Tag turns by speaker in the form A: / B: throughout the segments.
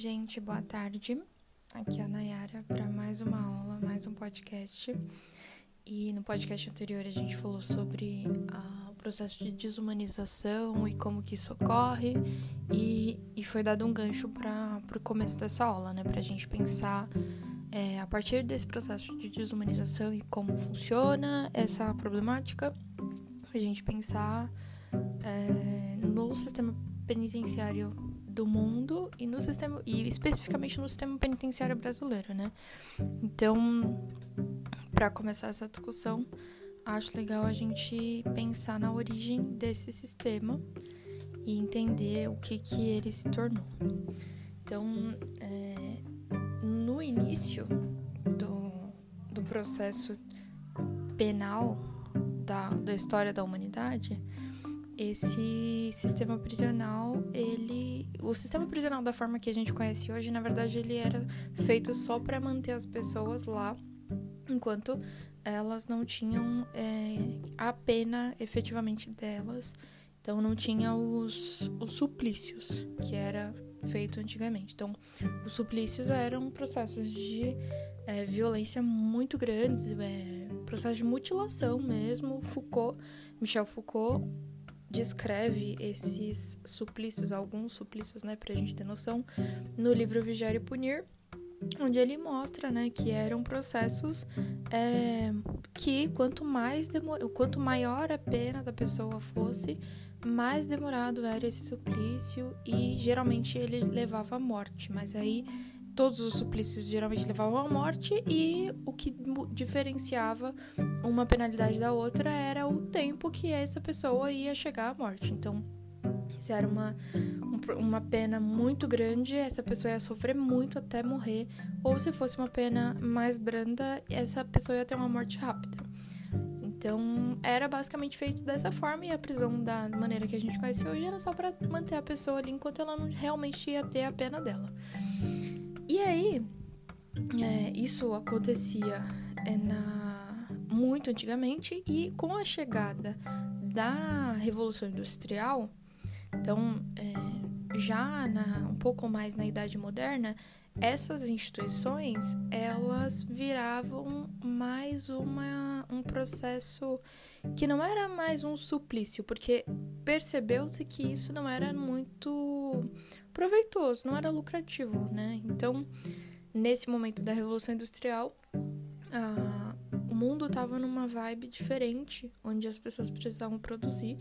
A: gente, boa tarde. Aqui é a Nayara para mais uma aula, mais um podcast. E no podcast anterior a gente falou sobre ah, o processo de desumanização e como que isso ocorre. E, e foi dado um gancho para o começo dessa aula, né? Para a gente pensar é, a partir desse processo de desumanização e como funciona essa problemática, a gente pensar é, no sistema penitenciário do mundo e no sistema e especificamente no sistema penitenciário brasileiro, né? Então, para começar essa discussão, acho legal a gente pensar na origem desse sistema e entender o que que ele se tornou. Então, é, no início do, do processo penal da, da história da humanidade, esse sistema prisional, ele, o sistema prisional da forma que a gente conhece hoje, na verdade, ele era feito só para manter as pessoas lá, enquanto elas não tinham é, a pena efetivamente delas. Então não tinha os, os suplícios, que era feito antigamente. Então, os suplícios eram processos de é, violência muito grandes, é, processo de mutilação mesmo. Foucault, Michel Foucault, descreve esses suplícios, alguns suplícios, né, pra gente ter noção, no livro Vigiar e Punir, onde ele mostra, né, que eram processos é, que quanto mais quanto maior a pena da pessoa fosse, mais demorado era esse suplício e geralmente ele levava à morte, mas aí todos os suplícios geralmente levavam à morte e o que diferenciava uma penalidade da outra era o tempo que essa pessoa ia chegar à morte. Então, se era uma, uma pena muito grande, essa pessoa ia sofrer muito até morrer, ou se fosse uma pena mais branda, essa pessoa ia ter uma morte rápida. Então, era basicamente feito dessa forma e a prisão da maneira que a gente conhece hoje era só para manter a pessoa ali enquanto ela não realmente ia ter a pena dela. E aí, é, isso acontecia é, na, muito antigamente e com a chegada da Revolução Industrial, então é, já na, um pouco mais na Idade Moderna, essas instituições elas viravam mais uma, um processo que não era mais um suplício, porque percebeu-se que isso não era muito proveitoso, não era lucrativo, né? Então, nesse momento da Revolução Industrial, a, o mundo estava numa vibe diferente, onde as pessoas precisavam produzir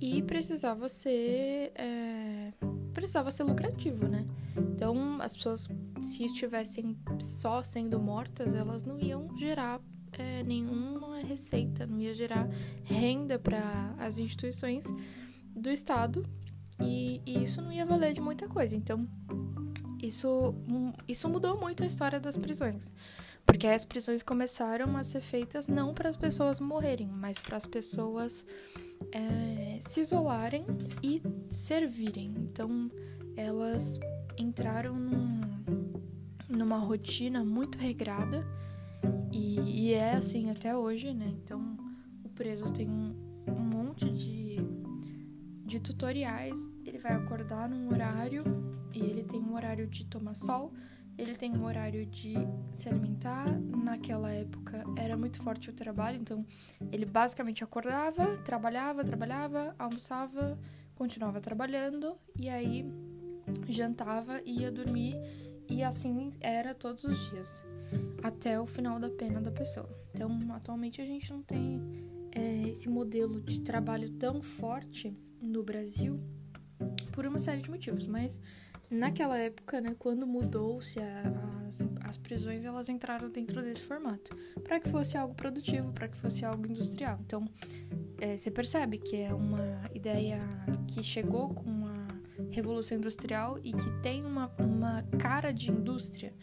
A: e precisava ser é, precisava ser lucrativo, né? Então, as pessoas, se estivessem só sendo mortas, elas não iam gerar é, nenhuma receita, não ia gerar renda para as instituições do Estado e, e isso não ia valer de muita coisa. Então, isso, isso mudou muito a história das prisões. Porque as prisões começaram a ser feitas não para as pessoas morrerem, mas para as pessoas é, se isolarem e servirem. Então, elas entraram num, numa rotina muito regrada e, e, é assim até hoje, né? Então, o preso tem um, um monte de de tutoriais, ele vai acordar num horário e ele tem um horário de tomar sol, ele tem um horário de se alimentar. Naquela época era muito forte o trabalho, então ele basicamente acordava, trabalhava, trabalhava, almoçava, continuava trabalhando e aí jantava, ia dormir e assim era todos os dias, até o final da pena da pessoa. Então, atualmente a gente não tem é, esse modelo de trabalho tão forte no Brasil por uma série de motivos, mas naquela época, né, quando mudou-se as, as prisões, elas entraram dentro desse formato, para que fosse algo produtivo, para que fosse algo industrial. Então, é, você percebe que é uma ideia que chegou com uma revolução industrial e que tem uma, uma cara de indústria,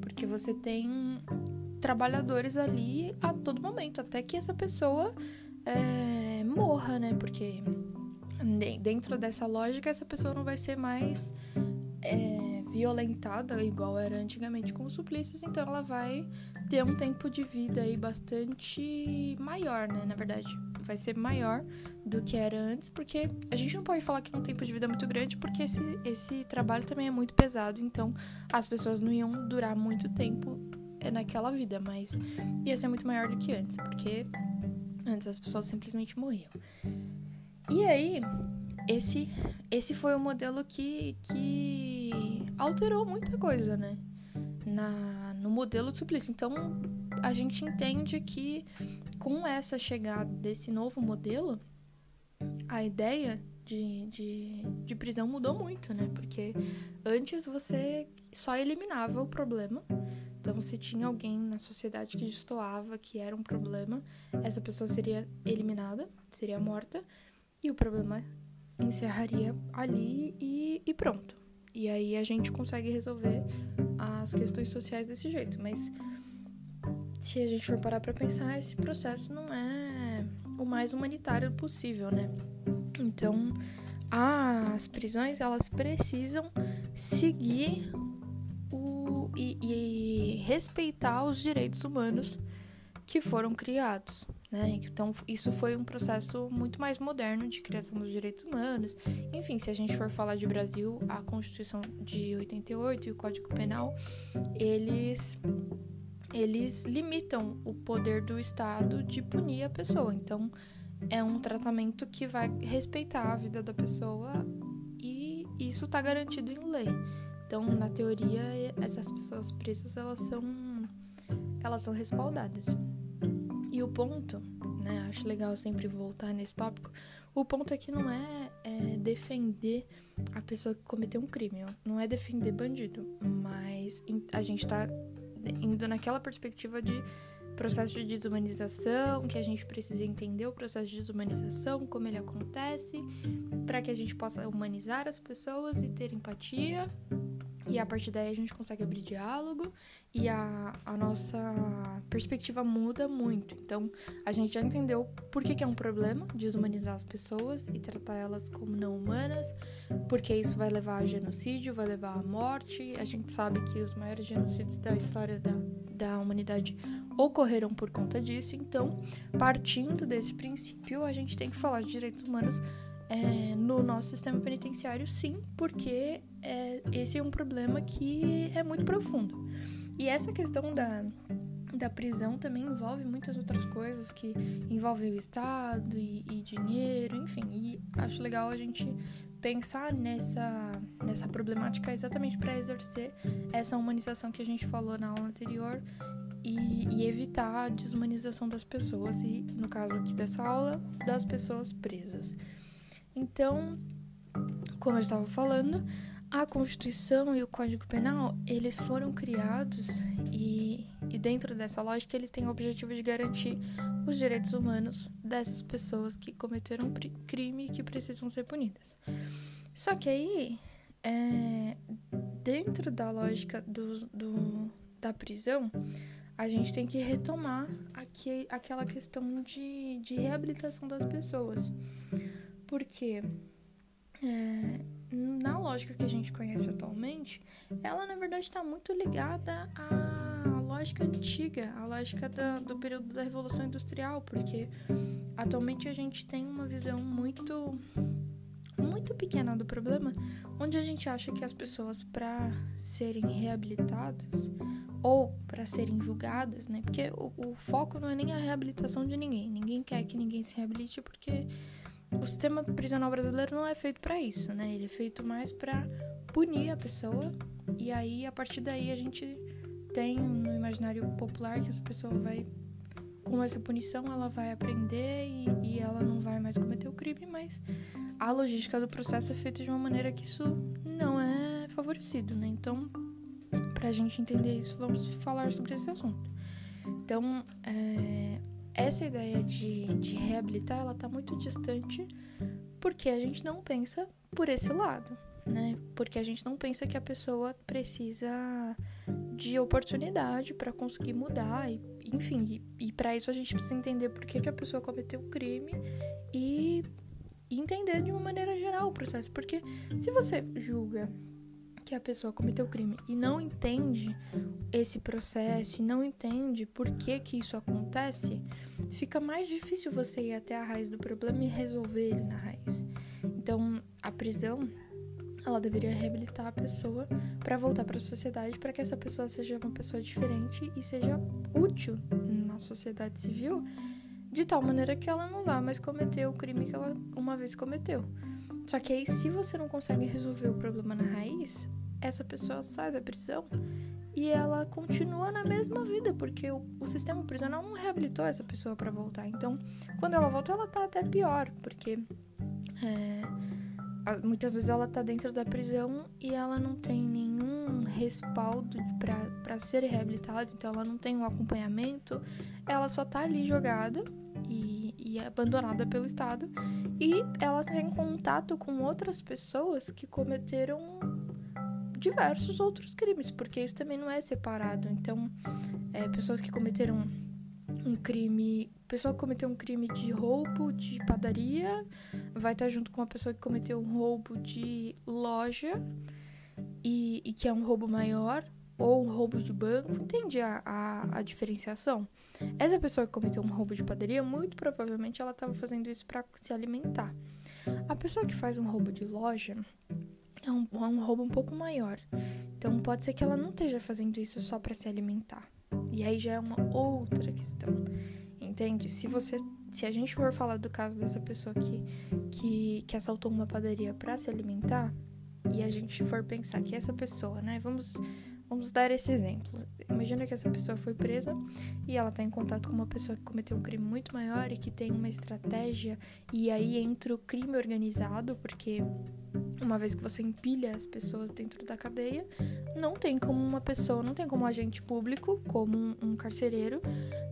A: porque você tem trabalhadores ali a todo momento, até que essa pessoa é, morra, né? Porque dentro dessa lógica, essa pessoa não vai ser mais é, violentada igual era antigamente com os suplícios, então ela vai ter um tempo de vida aí bastante maior, né? Na verdade, vai ser maior do que era antes, porque a gente não pode falar que é um tempo de vida muito grande, porque esse, esse trabalho também é muito pesado, então as pessoas não iam durar muito tempo é, naquela vida, mas ia ser muito maior do que antes, porque antes as pessoas simplesmente morriam. E aí, esse, esse foi o modelo que, que alterou muita coisa, né? Na, no modelo de suplício. Então, a gente entende que com essa chegada desse novo modelo, a ideia de, de, de prisão mudou muito, né? Porque antes você só eliminava o problema. Então, se tinha alguém na sociedade que destoava que era um problema, essa pessoa seria eliminada, seria morta, e o problema encerraria ali e, e pronto. E aí a gente consegue resolver as questões sociais desse jeito. Mas se a gente for parar pra pensar, esse processo não é o mais humanitário possível, né? Então, as prisões, elas precisam seguir o, e, e respeitar os direitos humanos que foram criados. Né? Então, isso foi um processo muito mais moderno de criação dos direitos humanos. Enfim, se a gente for falar de Brasil, a Constituição de 88 e o Código Penal, eles eles limitam o poder do Estado de punir a pessoa. Então, é um tratamento que vai respeitar a vida da pessoa e isso está garantido em lei. Então, na teoria, essas pessoas presas elas são elas são respaldadas. E o ponto, né, acho legal sempre voltar nesse tópico, o ponto aqui não é, é defender a pessoa que cometeu um crime, não é defender bandido, mas a gente tá indo naquela perspectiva de processo de desumanização, que a gente precisa entender o processo de desumanização, como ele acontece, para que a gente possa humanizar as pessoas e ter empatia. E a partir daí a gente consegue abrir diálogo e a, a nossa perspectiva muda muito. Então, a gente já entendeu por que, que é um problema desumanizar as pessoas e tratar elas como não humanas, porque isso vai levar a genocídio, vai levar à morte. A gente sabe que os maiores genocídios da história da, da humanidade ocorreram por conta disso. Então, partindo desse princípio, a gente tem que falar de direitos humanos é, no nosso sistema penitenciário, sim, porque é, esse é um problema que é muito profundo. E essa questão da, da prisão também envolve muitas outras coisas que envolvem o Estado e, e dinheiro, enfim. E acho legal a gente pensar nessa, nessa problemática exatamente para exercer essa humanização que a gente falou na aula anterior e, e, evitar a desumanização das pessoas e, no caso aqui dessa aula, das pessoas presas. Então, como eu estava falando, a Constituição e o Código Penal, eles foram criados e, e dentro dessa lógica eles têm o objetivo de garantir os direitos humanos dessas pessoas que cometeram crime e que precisam ser punidas. Só que aí, é, dentro da lógica do, do, da prisão, a gente tem que retomar aqui, aquela questão de, de reabilitação das pessoas. Porque é, na lógica que a gente conhece atualmente, ela na verdade está muito ligada à lógica antiga, à lógica da, do período da Revolução Industrial, porque atualmente a gente tem uma visão muito muito pequena do problema, onde a gente acha que as pessoas para serem reabilitadas ou para serem julgadas, né? Porque o, o foco não é nem a reabilitação de ninguém. Ninguém quer que ninguém se reabilite porque o sistema prisional brasileiro não é feito para isso, né? Ele é feito mais para punir a pessoa e aí a partir daí a gente tem no imaginário popular que essa pessoa vai com essa punição ela vai aprender e, e ela não vai mais cometer o crime, mas a logística do processo é feita de uma maneira que isso não é favorecido, né? Então, pra gente entender isso, vamos falar sobre esse assunto. Então, é, essa ideia de, de reabilitar, ela tá muito distante porque a gente não pensa por esse lado, né? Porque a gente não pensa que a pessoa precisa de oportunidade para conseguir mudar, e, enfim, e, e para isso a gente precisa entender por que, que a pessoa cometeu o crime e entender de uma maneira geral o processo. Porque se você julga que a pessoa cometeu o crime e não entende esse processo e não entende por que que isso acontece, fica mais difícil você ir até a raiz do problema e resolver ele na raiz. Então, a prisão ela deveria reabilitar a pessoa para voltar para a sociedade, para que essa pessoa seja uma pessoa diferente e seja útil na sociedade civil, de tal maneira que ela não vá mais cometer o crime que ela uma vez cometeu. Só que aí, se você não consegue resolver o problema na raiz, essa pessoa sai da prisão e ela continua na mesma vida, porque o, o sistema prisional não reabilitou essa pessoa para voltar. Então, quando ela volta, ela tá até pior, porque é, muitas vezes ela tá dentro da prisão e ela não tem nenhum respaldo para ser reabilitada, então ela não tem um acompanhamento, ela só tá ali jogada e, e abandonada pelo Estado e ela tem contato com outras pessoas que cometeram diversos outros crimes, porque isso também não é separado. Então, é, pessoas que cometeram um crime. Pessoa que cometeu um crime de roubo de padaria vai estar junto com uma pessoa que cometeu um roubo de loja e, e que é um roubo maior, ou um roubo de banco. Entende a, a, a diferenciação? Essa pessoa que cometeu um roubo de padaria, muito provavelmente ela estava fazendo isso para se alimentar. A pessoa que faz um roubo de loja é um, é um roubo um pouco maior. Então pode ser que ela não esteja fazendo isso só para se alimentar. E aí já é uma outra questão. Entende? Se você se a gente for falar do caso dessa pessoa que, que, que assaltou uma padaria para se alimentar, e a gente for pensar que essa pessoa, né? Vamos, vamos dar esse exemplo. Imagina que essa pessoa foi presa e ela está em contato com uma pessoa que cometeu um crime muito maior e que tem uma estratégia, e aí entra o crime organizado, porque uma vez que você empilha as pessoas dentro da cadeia, não tem como uma pessoa, não tem como um agente público, como um, um carcereiro,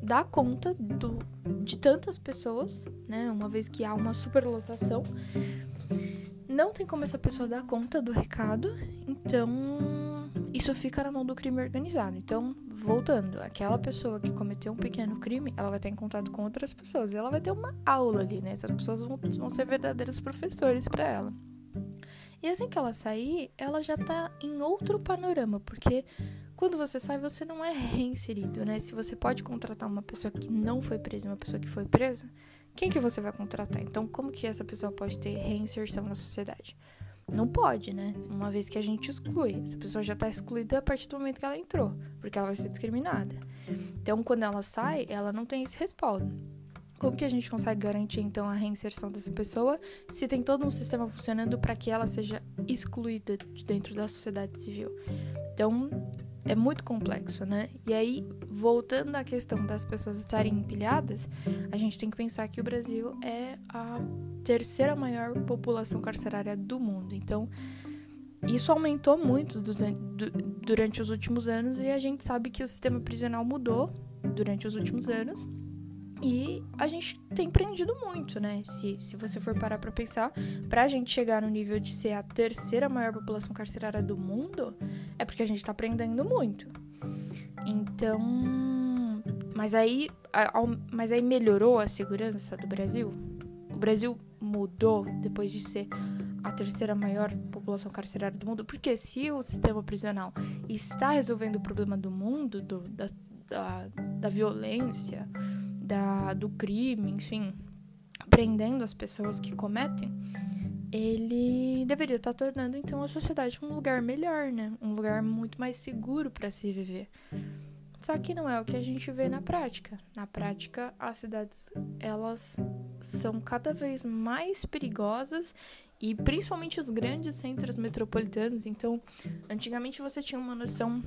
A: dar conta do, de tantas pessoas, né? Uma vez que há uma superlotação, não tem como essa pessoa dar conta do recado, então isso fica na mão do crime organizado. Então, voltando, aquela pessoa que cometeu um pequeno crime, ela vai ter em contato com outras pessoas, ela vai ter uma aula ali, né? Essas pessoas vão, vão ser verdadeiros professores para ela. E assim que ela sair, ela já tá em outro panorama, porque quando você sai, você não é reinserido, né? Se você pode contratar uma pessoa que não foi presa uma pessoa que foi presa, quem que você vai contratar? Então, como que essa pessoa pode ter reinserção na sociedade? Não pode, né? Uma vez que a gente exclui. Essa pessoa já tá excluída a partir do momento que ela entrou, porque ela vai ser discriminada. Então, quando ela sai, ela não tem esse respaldo. Como que a gente consegue garantir então a reinserção dessa pessoa se tem todo um sistema funcionando para que ela seja excluída de dentro da sociedade civil? Então, é muito complexo, né? E aí, voltando à questão das pessoas estarem empilhadas, a gente tem que pensar que o Brasil é a terceira maior população carcerária do mundo. Então, isso aumentou muito durante os últimos anos e a gente sabe que o sistema prisional mudou durante os últimos anos. E a gente tem prendido muito, né? Se, se você for parar pra pensar, pra gente chegar no nível de ser a terceira maior população carcerária do mundo, é porque a gente tá prendendo muito. Então. Mas aí, mas aí melhorou a segurança do Brasil? O Brasil mudou depois de ser a terceira maior população carcerária do mundo? Porque se o sistema prisional está resolvendo o problema do mundo, do, da, da, da violência, da, do crime, enfim, prendendo as pessoas que cometem, ele deveria estar tornando então a sociedade um lugar melhor, né? Um lugar muito mais seguro para se viver. Só que não é o que a gente vê na prática. Na prática, as cidades elas são cada vez mais perigosas e principalmente os grandes centros metropolitanos. Então, antigamente você tinha uma noção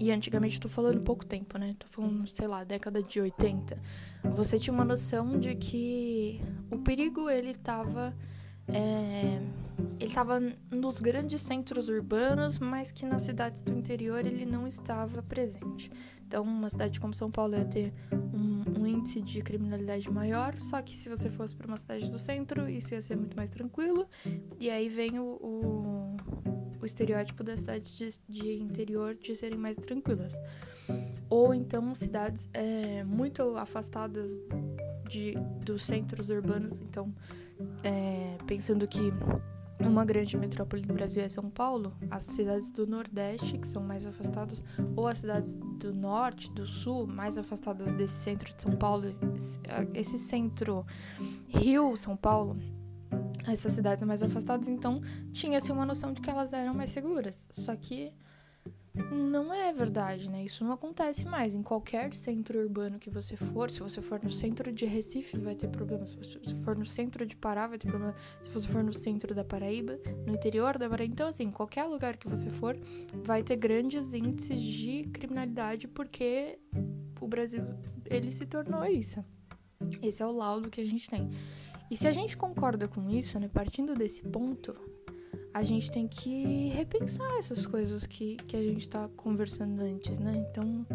A: e antigamente tô falando pouco tempo, né? Tô falando, sei lá, década de 80 você tinha uma noção de que o perigo ele estava é, ele estava nos grandes centros urbanos, mas que nas cidades do interior ele não estava presente. Então, uma cidade como São Paulo ia ter um, um índice de criminalidade maior, só que se você fosse para uma cidade do centro, isso ia ser muito mais tranquilo. E aí vem o, o, o estereótipo das cidades de, de interior de serem mais tranquilas ou então cidades é, muito afastadas de, dos centros urbanos. Então, é, pensando que uma grande metrópole do Brasil é São Paulo, as cidades do Nordeste, que são mais afastadas, ou as cidades do Norte, do Sul, mais afastadas desse centro de São Paulo, esse centro Rio, São Paulo, essas cidades mais afastadas, então tinha-se uma noção de que elas eram mais seguras. Só que não é verdade, né? Isso não acontece mais. Em qualquer centro urbano que você for, se você for no centro de Recife, vai ter problema. Se você for no centro de Pará, vai ter problema. Se você for no centro da Paraíba, no interior da Paraíba. Então, assim, qualquer lugar que você for, vai ter grandes índices de criminalidade porque o Brasil, ele se tornou isso. Esse é o laudo que a gente tem. E se a gente concorda com isso, né, partindo desse ponto, a gente tem que repensar essas coisas que, que a gente está conversando antes, né? Então,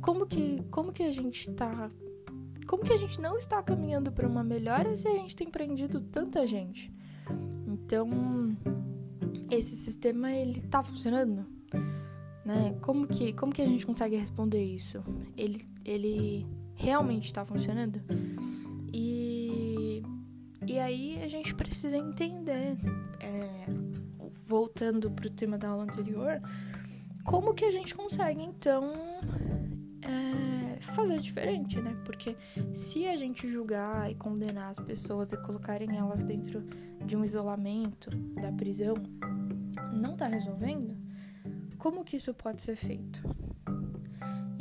A: como que, como que a gente está. Como que a gente não está caminhando para uma melhora se a gente tem prendido tanta gente? Então, esse sistema ele tá funcionando, né? Como que, como que a gente consegue responder isso? Ele, ele realmente está funcionando? E, aí a gente precisa entender é, voltando para o tema da aula anterior, como que a gente consegue então é, fazer diferente, né? Porque se a gente julgar e condenar as pessoas e colocarem elas dentro de um isolamento da prisão, não tá resolvendo, como que isso pode ser feito?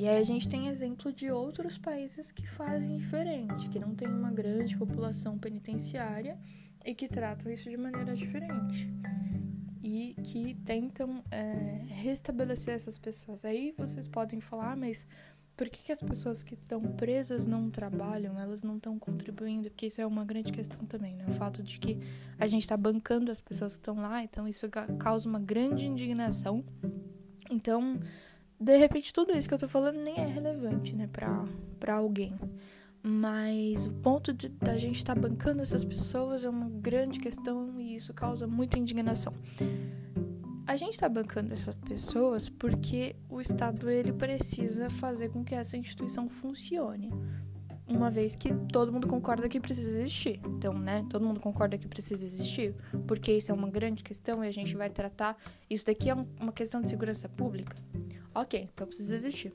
A: E aí a gente tem exemplo de outros países que fazem diferente, que não tem uma grande população penitenciária e que tratam isso de maneira diferente e que tentam é, restabelecer essas pessoas. Aí vocês podem falar, ah, mas por que, que as pessoas que estão presas não trabalham, elas não estão contribuindo? Porque isso é uma grande questão também, né? O fato de que a gente está bancando as pessoas que estão lá, então isso causa uma grande indignação. Então, de repente, tudo isso que eu tô falando nem é relevante, né, pra, pra alguém. Mas o ponto de, da gente estar tá bancando essas pessoas é uma grande questão e isso causa muita indignação. A gente está bancando essas pessoas porque o Estado ele precisa fazer com que essa instituição funcione. Uma vez que todo mundo concorda que precisa existir. Então, né? Todo mundo concorda que precisa existir, porque isso é uma grande questão e a gente vai tratar. Isso daqui é uma questão de segurança pública. Ok, então precisa existir.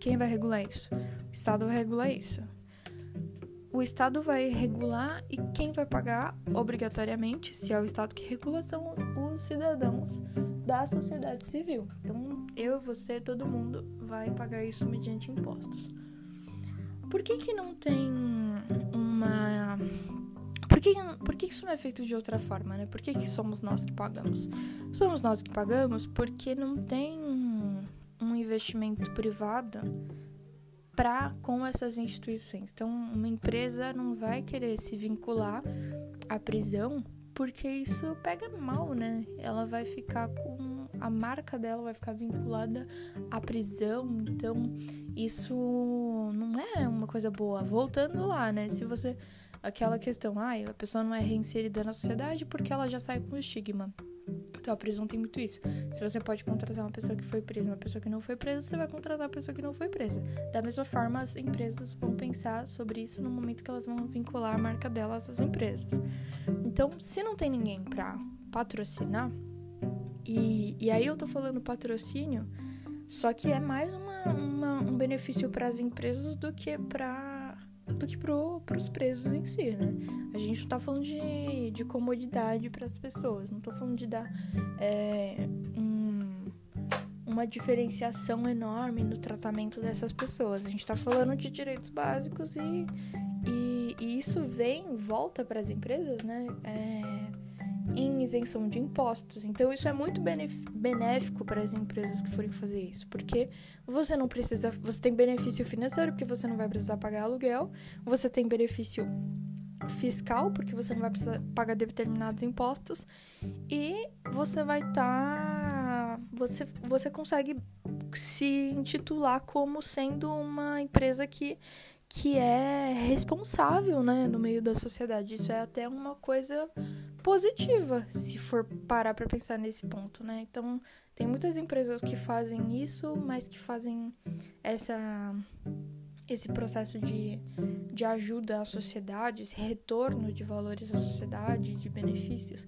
A: Quem vai regular isso? O Estado vai regular isso o Estado vai regular e quem vai pagar obrigatoriamente, se é o Estado que regula, são os cidadãos da sociedade civil. Então, eu, você, todo mundo vai pagar isso mediante impostos. Por que que não tem uma... Por que, por que isso não é feito de outra forma, né? Por que, que somos nós que pagamos? Somos nós que pagamos porque não tem investimento privado para com essas instituições. Então, uma empresa não vai querer se vincular à prisão porque isso pega mal, né? Ela vai ficar com a marca dela vai ficar vinculada à prisão, então isso não é uma coisa boa. Voltando lá, né? Se você aquela questão, ah, a pessoa não é reinserida na sociedade porque ela já sai com estigma. Então a prisão tem muito isso. Se você pode contratar uma pessoa que foi presa, uma pessoa que não foi presa, você vai contratar uma pessoa que não foi presa. Da mesma forma, as empresas vão pensar sobre isso no momento que elas vão vincular a marca delas a essas empresas. Então, se não tem ninguém para patrocinar, e, e aí eu tô falando patrocínio, só que é mais uma, uma um benefício para as empresas do que para do que pro, pros presos em si, né? A gente não tá falando de, de comodidade para as pessoas, não tô falando de dar é, um, uma diferenciação enorme no tratamento dessas pessoas. A gente tá falando de direitos básicos e, e, e isso vem, volta para as empresas, né? É, em isenção de impostos. Então, isso é muito benéfico para as empresas que forem fazer isso, porque você não precisa, você tem benefício financeiro, porque você não vai precisar pagar aluguel, você tem benefício fiscal, porque você não vai precisar pagar determinados impostos, e você vai estar. Tá, você, você consegue se intitular como sendo uma empresa que que é responsável, né, no meio da sociedade. Isso é até uma coisa positiva, se for parar para pensar nesse ponto, né? Então, tem muitas empresas que fazem isso, mas que fazem essa esse processo de, de ajuda à sociedade, esse retorno de valores à sociedade, de benefícios,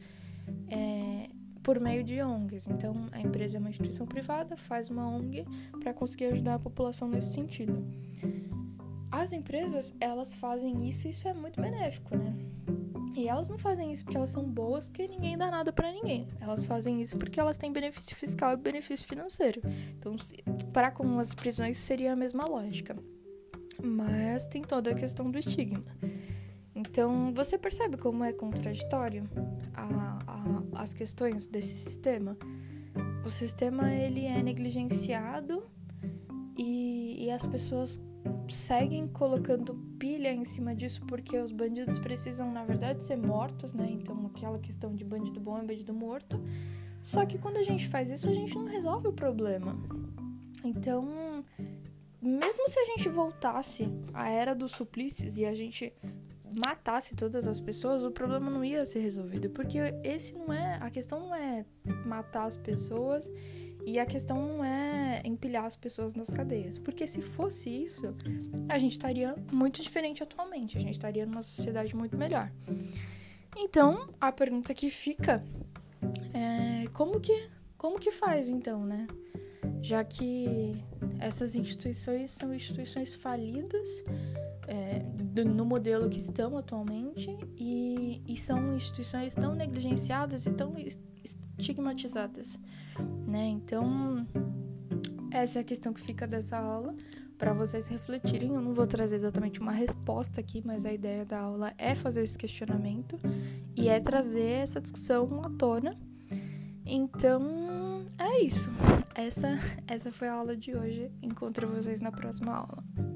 A: é, por meio de ONGs. Então, a empresa é uma instituição privada, faz uma ONG para conseguir ajudar a população nesse sentido. As empresas, elas fazem isso e isso é muito benéfico, né? E elas não fazem isso porque elas são boas, porque ninguém dá nada para ninguém. Elas fazem isso porque elas têm benefício fiscal e benefício financeiro. Então, para com as prisões seria a mesma lógica. Mas tem toda a questão do estigma. Então, você percebe como é contraditório a, a, as questões desse sistema? O sistema ele é negligenciado e, e as pessoas seguem colocando pilha em cima disso porque os bandidos precisam, na verdade, ser mortos, né? Então, aquela questão de bandido bom é bandido morto. Só que quando a gente faz isso, a gente não resolve o problema. Então, mesmo se a gente voltasse à era dos suplícios e a gente matasse todas as pessoas, o problema não ia ser resolvido, porque esse não é, a questão não é matar as pessoas e a questão não é empilhar as pessoas nas cadeias, porque se fosse isso, a gente estaria muito diferente atualmente, a gente estaria numa sociedade muito melhor. Então, a pergunta que fica é como que como que faz então, né? Já que essas instituições são instituições falidas é, do, no modelo que estão atualmente e, e são instituições tão negligenciadas e tão estigmatizadas, né? Então, essa é a questão que fica dessa aula para vocês refletirem. Eu não vou trazer exatamente uma resposta aqui, mas a ideia da aula é fazer esse questionamento e é trazer essa discussão à tona. Então, é isso. Essa essa foi a aula de hoje. Encontro vocês na próxima aula.